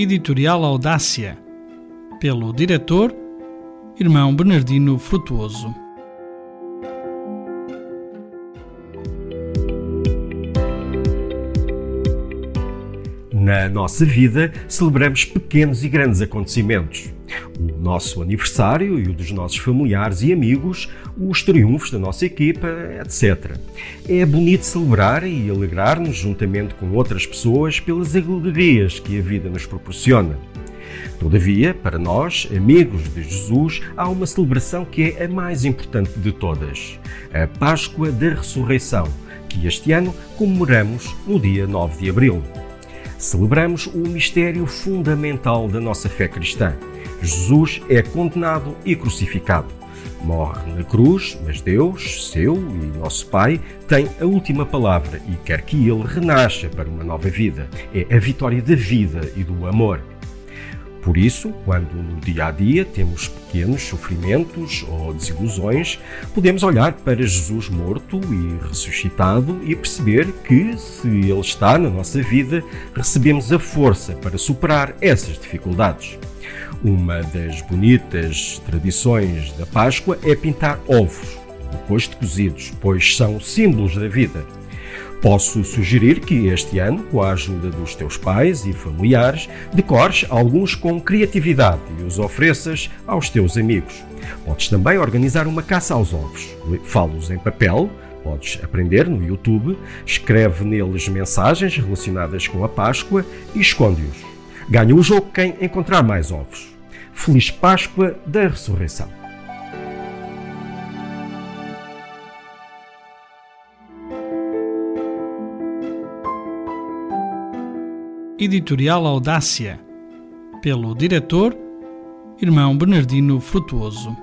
Editorial Audácia, pelo diretor Irmão Bernardino Frutuoso. Na nossa vida, celebramos pequenos e grandes acontecimentos. O nosso aniversário e o dos nossos familiares e amigos, os triunfos da nossa equipa, etc. É bonito celebrar e alegrar-nos juntamente com outras pessoas pelas alegrias que a vida nos proporciona. Todavia, para nós, amigos de Jesus, há uma celebração que é a mais importante de todas: a Páscoa da Ressurreição, que este ano comemoramos no dia 9 de abril. Celebramos o mistério fundamental da nossa fé cristã. Jesus é condenado e crucificado. Morre na cruz, mas Deus, seu e nosso Pai, tem a última palavra e quer que ele renasça para uma nova vida. É a vitória da vida e do amor. Por isso, quando no dia a dia temos pequenos sofrimentos ou desilusões, podemos olhar para Jesus morto e ressuscitado e perceber que, se Ele está na nossa vida, recebemos a força para superar essas dificuldades. Uma das bonitas tradições da Páscoa é pintar ovos, depois de cozidos, pois são símbolos da vida. Posso sugerir que este ano, com a ajuda dos teus pais e familiares, decores alguns com criatividade e os ofereças aos teus amigos. Podes também organizar uma caça aos ovos. Fá-los em papel, podes aprender no YouTube, escreve neles mensagens relacionadas com a Páscoa e esconde-os. Ganha o jogo quem encontrar mais ovos. Feliz Páscoa da Ressurreição! Editorial Audácia, pelo diretor Irmão Bernardino Frutuoso.